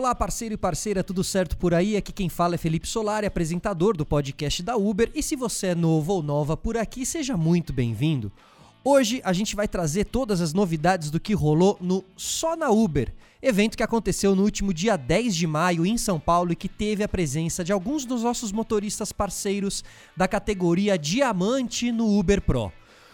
Olá, parceiro e parceira, tudo certo por aí? Aqui quem fala é Felipe Solari, apresentador do podcast da Uber. E se você é novo ou nova por aqui, seja muito bem-vindo. Hoje a gente vai trazer todas as novidades do que rolou no Só na Uber, evento que aconteceu no último dia 10 de maio em São Paulo e que teve a presença de alguns dos nossos motoristas parceiros da categoria Diamante no Uber Pro.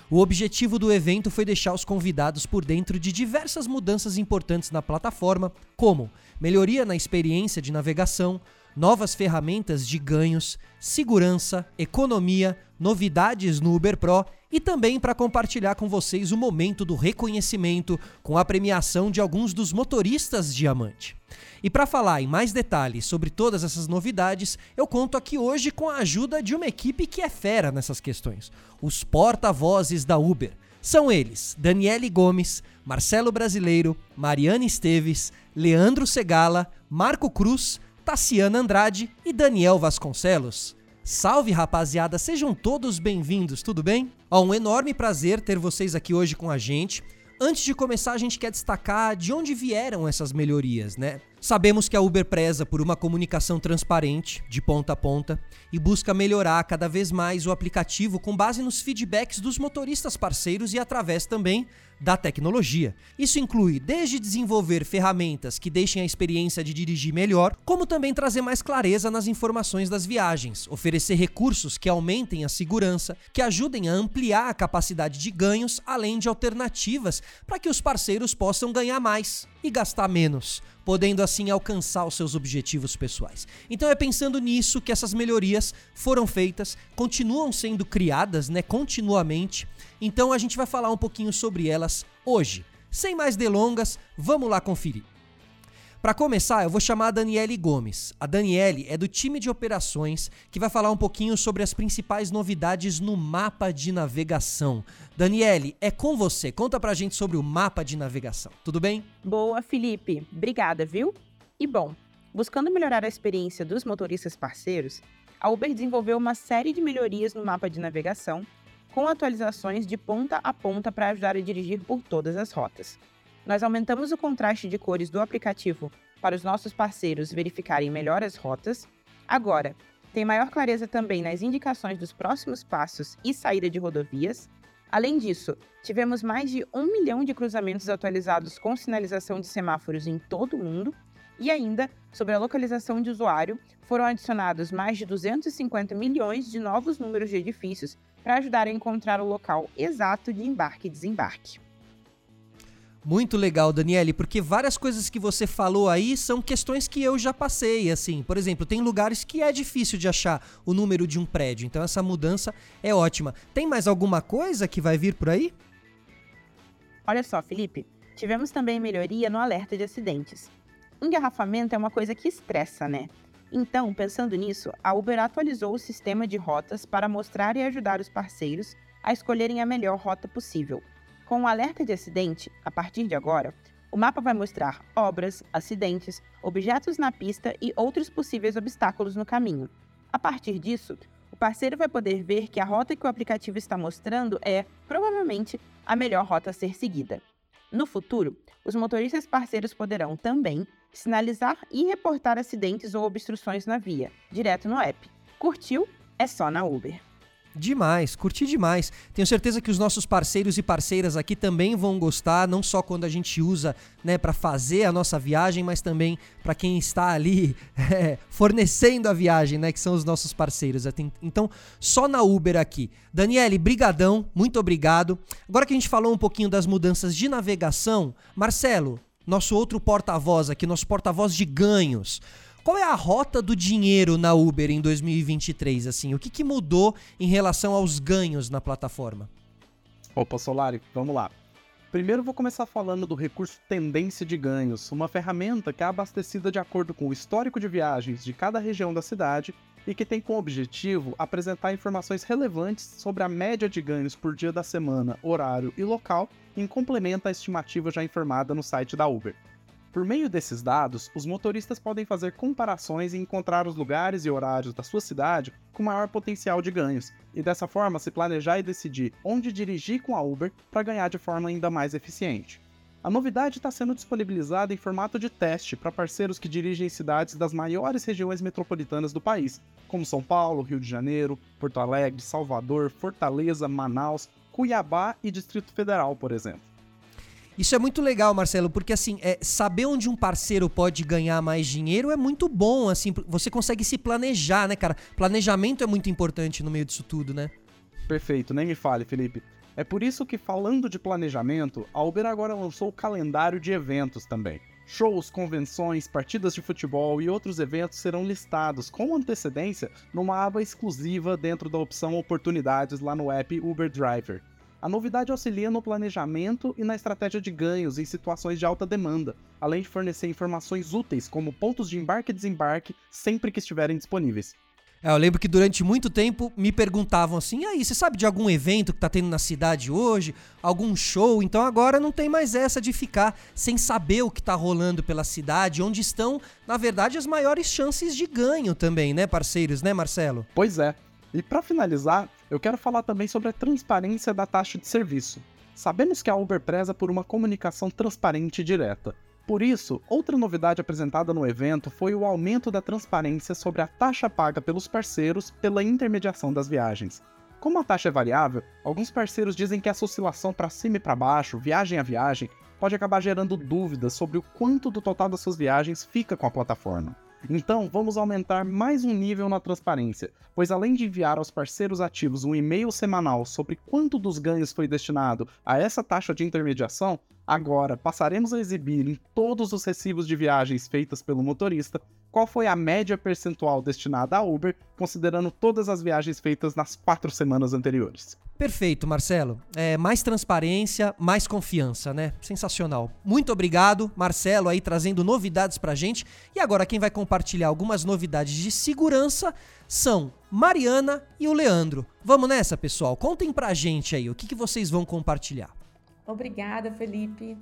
O objetivo do evento foi deixar os convidados por dentro de diversas mudanças importantes na plataforma, como melhoria na experiência de navegação, novas ferramentas de ganhos, segurança, economia, novidades no Uber Pro e também para compartilhar com vocês o momento do reconhecimento com a premiação de alguns dos motoristas diamante. E para falar em mais detalhes sobre todas essas novidades, eu conto aqui hoje com a ajuda de uma equipe que é fera nessas questões, os porta-vozes da Uber. São eles: Daniele Gomes, Marcelo Brasileiro, Mariana Esteves, Leandro Segala, Marco Cruz, Tassiana Andrade e Daniel Vasconcelos. Salve rapaziada, sejam todos bem-vindos, tudo bem? Ó, um enorme prazer ter vocês aqui hoje com a gente. Antes de começar, a gente quer destacar de onde vieram essas melhorias, né? Sabemos que a Uber preza por uma comunicação transparente, de ponta a ponta, e busca melhorar cada vez mais o aplicativo com base nos feedbacks dos motoristas parceiros e através também da tecnologia. Isso inclui desde desenvolver ferramentas que deixem a experiência de dirigir melhor, como também trazer mais clareza nas informações das viagens, oferecer recursos que aumentem a segurança, que ajudem a ampliar a capacidade de ganhos, além de alternativas para que os parceiros possam ganhar mais e gastar menos, podendo assim alcançar os seus objetivos pessoais. Então é pensando nisso que essas melhorias foram feitas, continuam sendo criadas, né, continuamente então a gente vai falar um pouquinho sobre elas hoje. Sem mais delongas, vamos lá conferir. Para começar, eu vou chamar a Daniele Gomes. A Daniele é do time de operações que vai falar um pouquinho sobre as principais novidades no mapa de navegação. Daniele, é com você. Conta pra gente sobre o mapa de navegação. Tudo bem? Boa, Felipe. Obrigada, viu? E bom, buscando melhorar a experiência dos motoristas parceiros, a Uber desenvolveu uma série de melhorias no mapa de navegação com atualizações de ponta a ponta para ajudar a dirigir por todas as rotas. Nós aumentamos o contraste de cores do aplicativo para os nossos parceiros verificarem melhor as rotas. Agora, tem maior clareza também nas indicações dos próximos passos e saída de rodovias. Além disso, tivemos mais de um milhão de cruzamentos atualizados com sinalização de semáforos em todo o mundo. E ainda, sobre a localização de usuário, foram adicionados mais de 250 milhões de novos números de edifícios para ajudar a encontrar o local exato de embarque e desembarque. Muito legal, Daniele, porque várias coisas que você falou aí são questões que eu já passei, assim. Por exemplo, tem lugares que é difícil de achar o número de um prédio, então essa mudança é ótima. Tem mais alguma coisa que vai vir por aí? Olha só, Felipe, tivemos também melhoria no alerta de acidentes. Engarrafamento é uma coisa que estressa, né? Então, pensando nisso, a Uber atualizou o sistema de rotas para mostrar e ajudar os parceiros a escolherem a melhor rota possível. Com o alerta de acidente, a partir de agora, o mapa vai mostrar obras, acidentes, objetos na pista e outros possíveis obstáculos no caminho. A partir disso, o parceiro vai poder ver que a rota que o aplicativo está mostrando é, provavelmente, a melhor rota a ser seguida. No futuro, os motoristas parceiros poderão também sinalizar e reportar acidentes ou obstruções na via, direto no app. Curtiu? É só na Uber. Demais, curti demais. Tenho certeza que os nossos parceiros e parceiras aqui também vão gostar, não só quando a gente usa, né, para fazer a nossa viagem, mas também para quem está ali é, fornecendo a viagem, né, que são os nossos parceiros. Então, só na Uber aqui. Daniele, brigadão, muito obrigado. Agora que a gente falou um pouquinho das mudanças de navegação, Marcelo, nosso outro porta-voz aqui, nosso porta-voz de ganhos. Qual é a rota do dinheiro na Uber em 2023? Assim, o que, que mudou em relação aos ganhos na plataforma? Opa, Solari, vamos lá. Primeiro vou começar falando do recurso Tendência de Ganhos, uma ferramenta que é abastecida de acordo com o histórico de viagens de cada região da cidade e que tem como objetivo apresentar informações relevantes sobre a média de ganhos por dia da semana, horário e local, em complemento à estimativa já informada no site da Uber. Por meio desses dados, os motoristas podem fazer comparações e encontrar os lugares e horários da sua cidade com maior potencial de ganhos, e dessa forma se planejar e decidir onde dirigir com a Uber para ganhar de forma ainda mais eficiente. A novidade está sendo disponibilizada em formato de teste para parceiros que dirigem cidades das maiores regiões metropolitanas do país, como São Paulo, Rio de Janeiro, Porto Alegre, Salvador, Fortaleza, Manaus, Cuiabá e Distrito Federal, por exemplo. Isso é muito legal, Marcelo, porque assim, é, saber onde um parceiro pode ganhar mais dinheiro é muito bom, assim, você consegue se planejar, né, cara? Planejamento é muito importante no meio disso tudo, né? Perfeito, nem me fale, Felipe. É por isso que, falando de planejamento, a Uber agora lançou o calendário de eventos também. Shows, convenções, partidas de futebol e outros eventos serão listados com antecedência numa aba exclusiva dentro da opção Oportunidades lá no app Uber Driver. A novidade auxilia no planejamento e na estratégia de ganhos em situações de alta demanda, além de fornecer informações úteis como pontos de embarque e desembarque sempre que estiverem disponíveis. É, eu lembro que durante muito tempo me perguntavam assim: aí, você sabe de algum evento que tá tendo na cidade hoje? Algum show? Então agora não tem mais essa de ficar sem saber o que tá rolando pela cidade, onde estão, na verdade, as maiores chances de ganho também, né, parceiros, né, Marcelo? Pois é. E para finalizar, eu quero falar também sobre a transparência da taxa de serviço. Sabemos que a Uber preza por uma comunicação transparente e direta. Por isso, outra novidade apresentada no evento foi o aumento da transparência sobre a taxa paga pelos parceiros pela intermediação das viagens. Como a taxa é variável, alguns parceiros dizem que essa oscilação para cima e para baixo, viagem a viagem, pode acabar gerando dúvidas sobre o quanto do total das suas viagens fica com a plataforma. Então, vamos aumentar mais um nível na transparência, pois além de enviar aos parceiros ativos um e-mail semanal sobre quanto dos ganhos foi destinado a essa taxa de intermediação, agora passaremos a exibir em todos os recibos de viagens feitas pelo motorista qual foi a média percentual destinada a Uber, considerando todas as viagens feitas nas quatro semanas anteriores. Perfeito, Marcelo. É, mais transparência, mais confiança, né? Sensacional. Muito obrigado, Marcelo, aí trazendo novidades pra gente. E agora quem vai compartilhar algumas novidades de segurança são Mariana e o Leandro. Vamos nessa, pessoal? Contem pra gente aí o que, que vocês vão compartilhar. Obrigada, Felipe.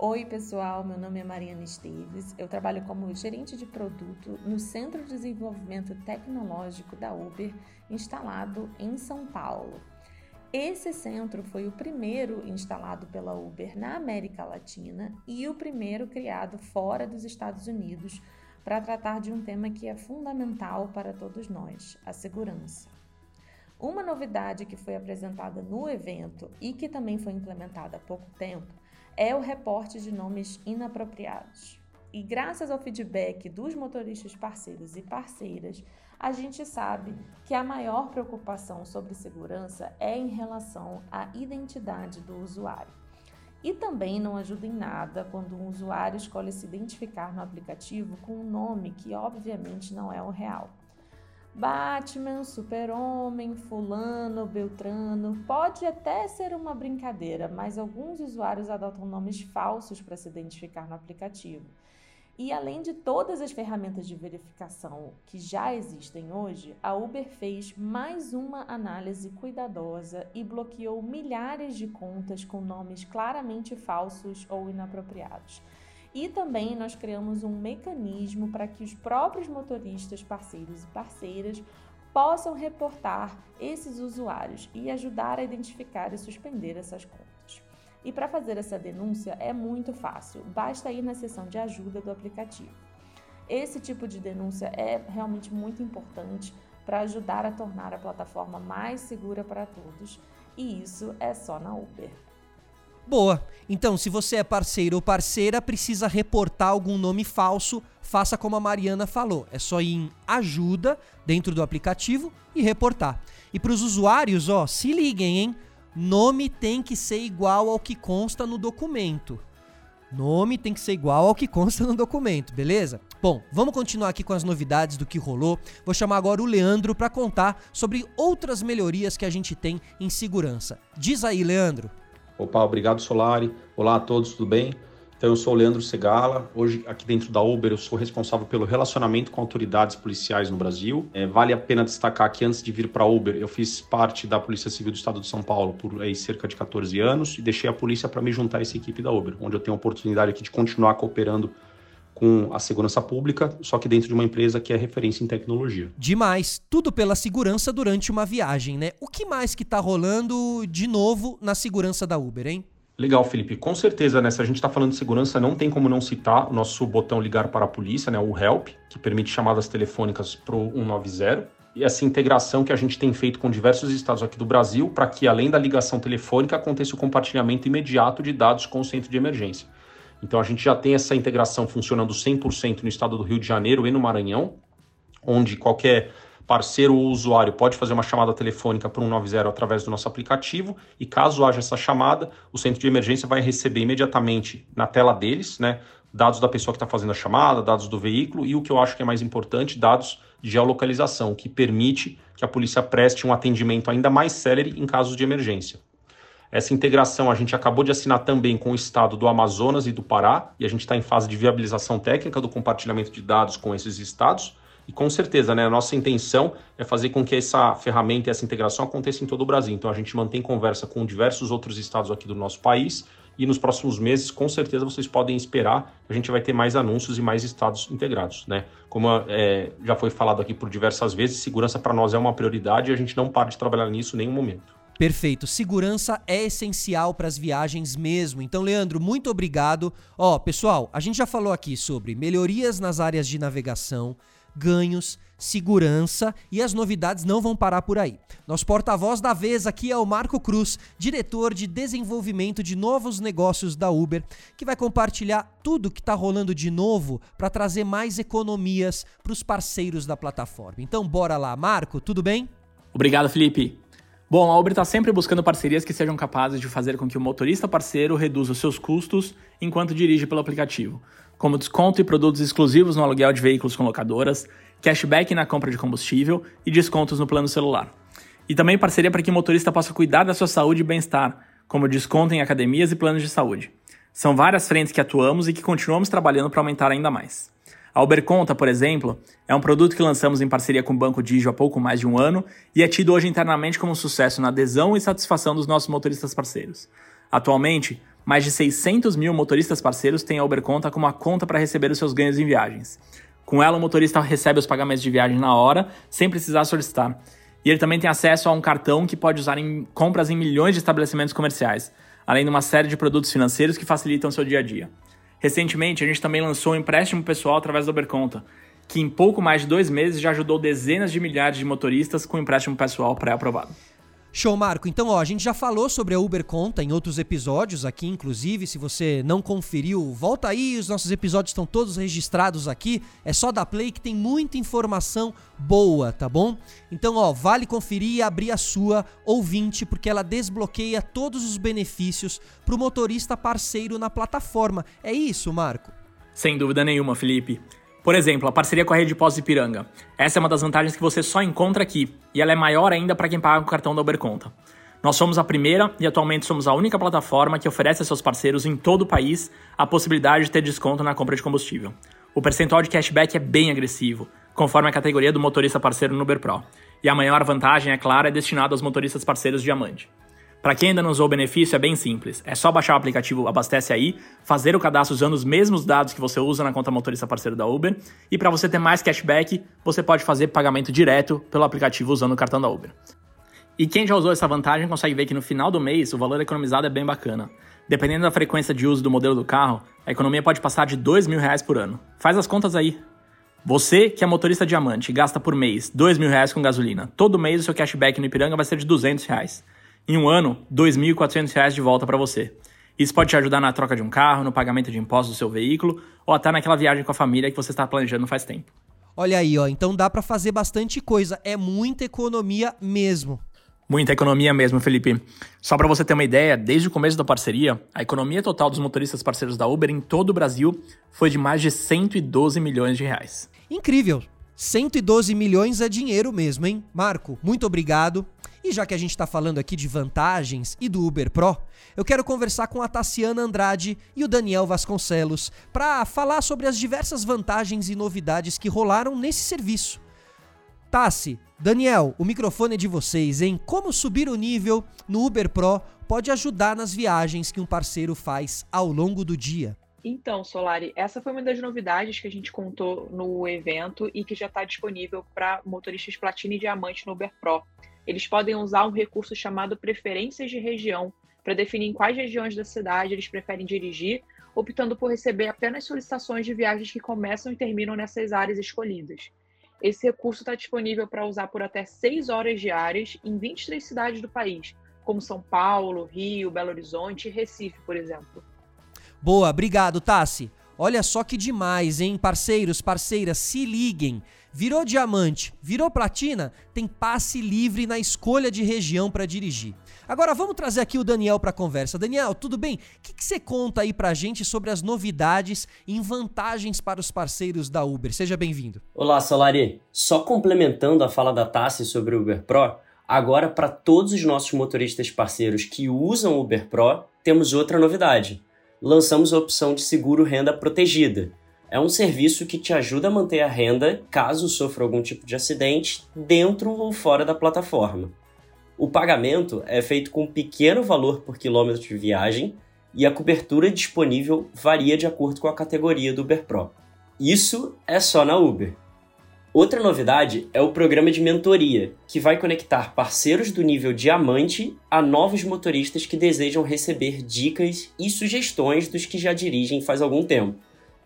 Oi, pessoal. Meu nome é Mariana Esteves. Eu trabalho como gerente de produto no Centro de Desenvolvimento Tecnológico da Uber, instalado em São Paulo. Esse centro foi o primeiro instalado pela Uber na América Latina e o primeiro criado fora dos Estados Unidos para tratar de um tema que é fundamental para todos nós: a segurança. Uma novidade que foi apresentada no evento e que também foi implementada há pouco tempo é o reporte de nomes inapropriados. E graças ao feedback dos motoristas parceiros e parceiras, a gente sabe que a maior preocupação sobre segurança é em relação à identidade do usuário. E também não ajuda em nada quando um usuário escolhe se identificar no aplicativo com um nome que obviamente não é o real. Batman, Super-Homem, Fulano, Beltrano. Pode até ser uma brincadeira, mas alguns usuários adotam nomes falsos para se identificar no aplicativo. E além de todas as ferramentas de verificação que já existem hoje, a Uber fez mais uma análise cuidadosa e bloqueou milhares de contas com nomes claramente falsos ou inapropriados. E também nós criamos um mecanismo para que os próprios motoristas, parceiros e parceiras possam reportar esses usuários e ajudar a identificar e suspender essas contas. E para fazer essa denúncia é muito fácil, basta ir na seção de ajuda do aplicativo. Esse tipo de denúncia é realmente muito importante para ajudar a tornar a plataforma mais segura para todos, e isso é só na Uber. Boa. Então, se você é parceiro ou parceira, precisa reportar algum nome falso, faça como a Mariana falou. É só ir em ajuda dentro do aplicativo e reportar. E para os usuários, ó, se liguem, hein? Nome tem que ser igual ao que consta no documento. Nome tem que ser igual ao que consta no documento, beleza? Bom, vamos continuar aqui com as novidades do que rolou. Vou chamar agora o Leandro para contar sobre outras melhorias que a gente tem em segurança. Diz aí, Leandro. Opa, obrigado Solari. Olá a todos, tudo bem? Então eu sou o Leandro Segala. Hoje aqui dentro da Uber eu sou responsável pelo relacionamento com autoridades policiais no Brasil. É, vale a pena destacar que antes de vir para a Uber eu fiz parte da Polícia Civil do Estado de São Paulo por aí, cerca de 14 anos e deixei a polícia para me juntar a essa equipe da Uber, onde eu tenho a oportunidade aqui de continuar cooperando com a segurança pública, só que dentro de uma empresa que é referência em tecnologia. Demais, tudo pela segurança durante uma viagem, né? O que mais que tá rolando de novo na segurança da Uber, hein? Legal, Felipe. Com certeza, né? Se a gente está falando de segurança, não tem como não citar o nosso botão ligar para a polícia, né? O Help, que permite chamadas telefônicas para o 190. E essa integração que a gente tem feito com diversos estados aqui do Brasil, para que, além da ligação telefônica, aconteça o compartilhamento imediato de dados com o centro de emergência. Então, a gente já tem essa integração funcionando 100% no estado do Rio de Janeiro e no Maranhão, onde qualquer parceiro ou usuário pode fazer uma chamada telefônica para 190 através do nosso aplicativo e caso haja essa chamada, o centro de emergência vai receber imediatamente na tela deles, né, dados da pessoa que está fazendo a chamada, dados do veículo e o que eu acho que é mais importante, dados de geolocalização, que permite que a polícia preste um atendimento ainda mais célere em casos de emergência. Essa integração a gente acabou de assinar também com o estado do Amazonas e do Pará, e a gente está em fase de viabilização técnica do compartilhamento de dados com esses estados. E com certeza, né, a nossa intenção é fazer com que essa ferramenta e essa integração aconteça em todo o Brasil. Então a gente mantém conversa com diversos outros estados aqui do nosso país e nos próximos meses, com certeza, vocês podem esperar a gente vai ter mais anúncios e mais estados integrados. Né? Como é, já foi falado aqui por diversas vezes, segurança para nós é uma prioridade e a gente não para de trabalhar nisso em nenhum momento. Perfeito. Segurança é essencial para as viagens mesmo. Então, Leandro, muito obrigado. Ó, pessoal, a gente já falou aqui sobre melhorias nas áreas de navegação, ganhos, segurança e as novidades não vão parar por aí. Nosso porta-voz da vez aqui é o Marco Cruz, diretor de desenvolvimento de novos negócios da Uber, que vai compartilhar tudo que está rolando de novo para trazer mais economias para os parceiros da plataforma. Então, bora lá, Marco, tudo bem? Obrigado, Felipe. Bom, a Uber está sempre buscando parcerias que sejam capazes de fazer com que o motorista parceiro reduza os seus custos enquanto dirige pelo aplicativo como desconto e produtos exclusivos no aluguel de veículos com locadoras, cashback na compra de combustível e descontos no plano celular. E também parceria para que o motorista possa cuidar da sua saúde e bem-estar, como desconto em academias e planos de saúde. São várias frentes que atuamos e que continuamos trabalhando para aumentar ainda mais. A Uber Conta, por exemplo, é um produto que lançamos em parceria com o Banco Digio há pouco mais de um ano e é tido hoje internamente como um sucesso na adesão e satisfação dos nossos motoristas parceiros. Atualmente, mais de 600 mil motoristas parceiros têm a Uber Conta como a conta para receber os seus ganhos em viagens. Com ela, o motorista recebe os pagamentos de viagem na hora, sem precisar solicitar. E ele também tem acesso a um cartão que pode usar em compras em milhões de estabelecimentos comerciais, além de uma série de produtos financeiros que facilitam seu dia a dia. Recentemente, a gente também lançou um empréstimo pessoal através da Uber Conta, que em pouco mais de dois meses já ajudou dezenas de milhares de motoristas com empréstimo pessoal pré-aprovado. Show, Marco. Então, ó, a gente já falou sobre a Uber Conta em outros episódios aqui, inclusive. Se você não conferiu, volta aí. Os nossos episódios estão todos registrados aqui. É só dar play que tem muita informação boa, tá bom? Então, ó, vale conferir e abrir a sua ouvinte, porque ela desbloqueia todos os benefícios para o motorista parceiro na plataforma. É isso, Marco? Sem dúvida nenhuma, Felipe. Por exemplo, a parceria com a rede Pós Ipiranga. Essa é uma das vantagens que você só encontra aqui, e ela é maior ainda para quem paga com o cartão da Uberconta. Nós somos a primeira e atualmente somos a única plataforma que oferece a seus parceiros em todo o país a possibilidade de ter desconto na compra de combustível. O percentual de cashback é bem agressivo, conforme a categoria do motorista parceiro no Uber Pro. E a maior vantagem, é claro, é destinada aos motoristas parceiros Diamante. Para quem ainda não usou o benefício, é bem simples. É só baixar o aplicativo Abastece Aí, fazer o cadastro usando os mesmos dados que você usa na conta motorista parceiro da Uber. E para você ter mais cashback, você pode fazer pagamento direto pelo aplicativo usando o cartão da Uber. E quem já usou essa vantagem consegue ver que no final do mês o valor economizado é bem bacana. Dependendo da frequência de uso do modelo do carro, a economia pode passar de dois mil reais por ano. Faz as contas aí. Você, que é motorista diamante, gasta por mês dois mil reais com gasolina. Todo mês o seu cashback no Ipiranga vai ser de 200 reais em um ano, R$ 2.400 de volta para você. Isso pode te ajudar na troca de um carro, no pagamento de impostos do seu veículo ou até naquela viagem com a família que você está planejando faz tempo. Olha aí, ó, então dá para fazer bastante coisa, é muita economia mesmo. Muita economia mesmo, Felipe. Só para você ter uma ideia, desde o começo da parceria, a economia total dos motoristas parceiros da Uber em todo o Brasil foi de mais de 112 milhões de reais. Incrível! 112 milhões é dinheiro mesmo, hein? Marco, muito obrigado. E já que a gente está falando aqui de vantagens e do Uber Pro, eu quero conversar com a Tassiana Andrade e o Daniel Vasconcelos para falar sobre as diversas vantagens e novidades que rolaram nesse serviço. Tassi, Daniel, o microfone é de vocês, hein? Como subir o nível no Uber Pro pode ajudar nas viagens que um parceiro faz ao longo do dia? Então, Solari, essa foi uma das novidades que a gente contou no evento e que já está disponível para motoristas platina e diamante no Uber Pro eles podem usar um recurso chamado preferências de região para definir em quais regiões da cidade eles preferem dirigir, optando por receber apenas solicitações de viagens que começam e terminam nessas áreas escolhidas. Esse recurso está disponível para usar por até 6 horas diárias em 23 cidades do país, como São Paulo, Rio, Belo Horizonte e Recife, por exemplo. Boa, obrigado, Tassi. Olha só que demais, hein? Parceiros, parceiras, se liguem. Virou diamante, virou platina, tem passe livre na escolha de região para dirigir. Agora vamos trazer aqui o Daniel para a conversa. Daniel, tudo bem? O que, você conta aí para a gente sobre as novidades e vantagens para os parceiros da Uber? Seja bem-vindo. Olá, Solari. Só complementando a fala da Tassi sobre o Uber Pro, agora para todos os nossos motoristas parceiros que usam o Uber Pro, temos outra novidade. Lançamos a opção de seguro renda protegida. É um serviço que te ajuda a manter a renda caso sofra algum tipo de acidente dentro ou fora da plataforma. O pagamento é feito com um pequeno valor por quilômetro de viagem e a cobertura disponível varia de acordo com a categoria do Uber Pro. Isso é só na Uber. Outra novidade é o programa de mentoria, que vai conectar parceiros do nível diamante a novos motoristas que desejam receber dicas e sugestões dos que já dirigem faz algum tempo.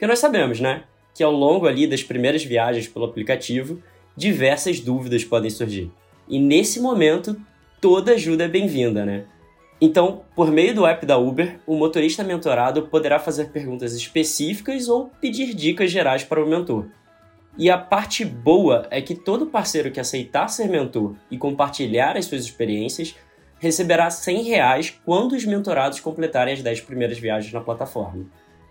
Porque nós sabemos, né, que ao longo ali das primeiras viagens pelo aplicativo, diversas dúvidas podem surgir. E nesse momento, toda ajuda é bem-vinda, né? Então, por meio do app da Uber, o motorista mentorado poderá fazer perguntas específicas ou pedir dicas gerais para o mentor. E a parte boa é que todo parceiro que aceitar ser mentor e compartilhar as suas experiências receberá 100 reais quando os mentorados completarem as 10 primeiras viagens na plataforma.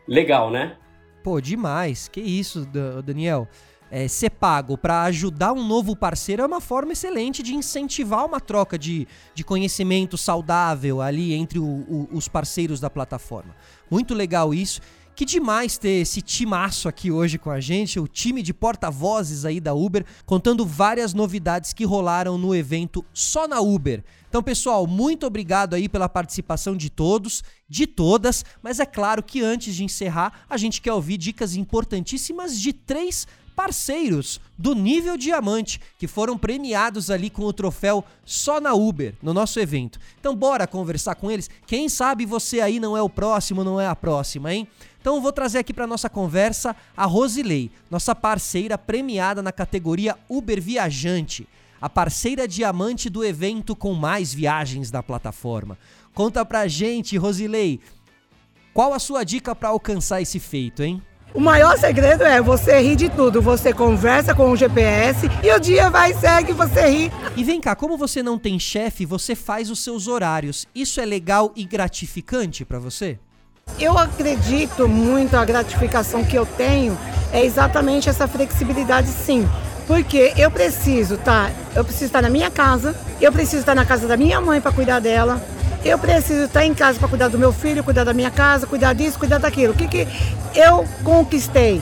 Legal, né? Pô, demais. Que isso, Daniel é, ser pago para ajudar um novo parceiro é uma forma excelente de incentivar uma troca de, de conhecimento saudável ali entre o, o, os parceiros da plataforma. Muito legal isso. Que demais ter esse timaço aqui hoje com a gente, o time de porta-vozes aí da Uber, contando várias novidades que rolaram no evento só na Uber. Então, pessoal, muito obrigado aí pela participação de todos, de todas, mas é claro que antes de encerrar, a gente quer ouvir dicas importantíssimas de três parceiros do nível diamante que foram premiados ali com o troféu só na Uber no nosso evento. Então bora conversar com eles. Quem sabe você aí não é o próximo, não é a próxima, hein? Então eu vou trazer aqui para nossa conversa a Rosilei, nossa parceira premiada na categoria Uber Viajante, a parceira diamante do evento com mais viagens da plataforma. Conta pra gente, Rosilei, qual a sua dica para alcançar esse feito, hein? O maior segredo é você rir de tudo. Você conversa com o GPS e o dia vai segue você ri. E vem cá, como você não tem chefe, você faz os seus horários. Isso é legal e gratificante para você? Eu acredito muito a gratificação que eu tenho é exatamente essa flexibilidade, sim. Porque eu preciso tá, eu preciso estar na minha casa, eu preciso estar na casa da minha mãe para cuidar dela, eu preciso estar em casa para cuidar do meu filho, cuidar da minha casa, cuidar disso, cuidar daquilo. O que, que eu conquistei?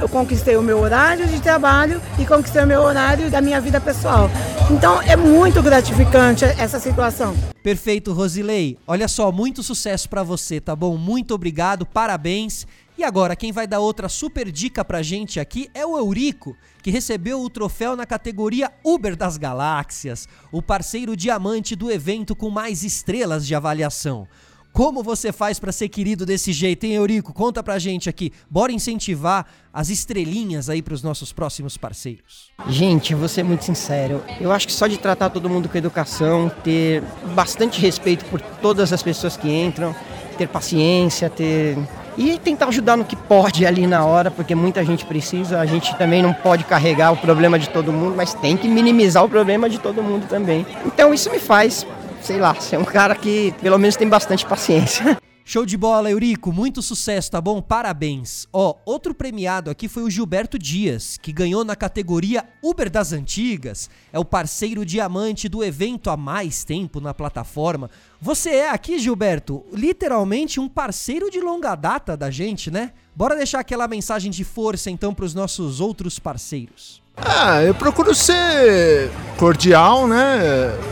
Eu conquistei o meu horário de trabalho e conquistei o meu horário da minha vida pessoal. Então é muito gratificante essa situação. Perfeito, Rosilei. Olha só, muito sucesso para você, tá bom? Muito obrigado, parabéns. E agora, quem vai dar outra super dica pra gente aqui é o Eurico, que recebeu o troféu na categoria Uber das Galáxias, o parceiro diamante do evento com mais estrelas de avaliação. Como você faz para ser querido desse jeito, hein, Eurico? Conta pra gente aqui. Bora incentivar as estrelinhas aí para os nossos próximos parceiros. Gente, vou ser muito sincero. Eu acho que só de tratar todo mundo com educação, ter bastante respeito por todas as pessoas que entram, ter paciência, ter e tentar ajudar no que pode ali na hora, porque muita gente precisa. A gente também não pode carregar o problema de todo mundo, mas tem que minimizar o problema de todo mundo também. Então isso me faz, sei lá, ser um cara que pelo menos tem bastante paciência. Show de bola, Eurico. Muito sucesso, tá bom? Parabéns. Ó, outro premiado aqui foi o Gilberto Dias, que ganhou na categoria Uber das Antigas. É o parceiro diamante do evento há mais tempo na plataforma. Você é aqui, Gilberto, literalmente um parceiro de longa data da gente, né? Bora deixar aquela mensagem de força então para os nossos outros parceiros. Ah, eu procuro ser cordial, né?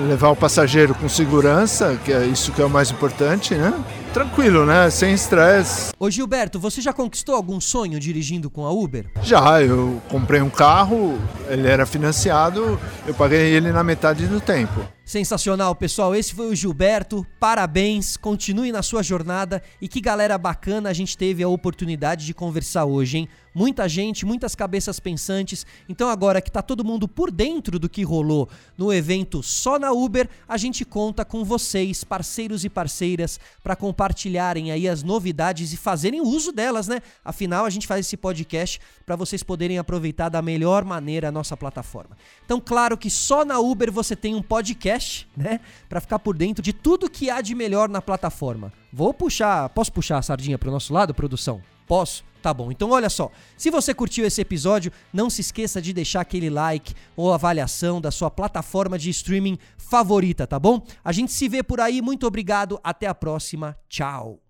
Levar o passageiro com segurança, que é isso que é o mais importante, né? Tranquilo, né? Sem estresse. Ô Gilberto, você já conquistou algum sonho dirigindo com a Uber? Já, eu comprei um carro, ele era financiado, eu paguei ele na metade do tempo. Sensacional, pessoal. Esse foi o Gilberto. Parabéns, continue na sua jornada e que galera bacana a gente teve a oportunidade de conversar hoje, hein? Muita gente, muitas cabeças pensantes. Então agora que tá todo mundo por dentro do que rolou no evento só na Uber, a gente conta com vocês, parceiros e parceiras, para compartilharem aí as novidades e fazerem uso delas, né? Afinal, a gente faz esse podcast para vocês poderem aproveitar da melhor maneira a nossa plataforma. Então, claro que só na Uber você tem um podcast, né, para ficar por dentro de tudo que há de melhor na plataforma. Vou puxar, posso puxar a sardinha para o nosso lado, produção? Posso? Tá bom, então olha só. Se você curtiu esse episódio, não se esqueça de deixar aquele like ou avaliação da sua plataforma de streaming favorita, tá bom? A gente se vê por aí, muito obrigado, até a próxima, tchau.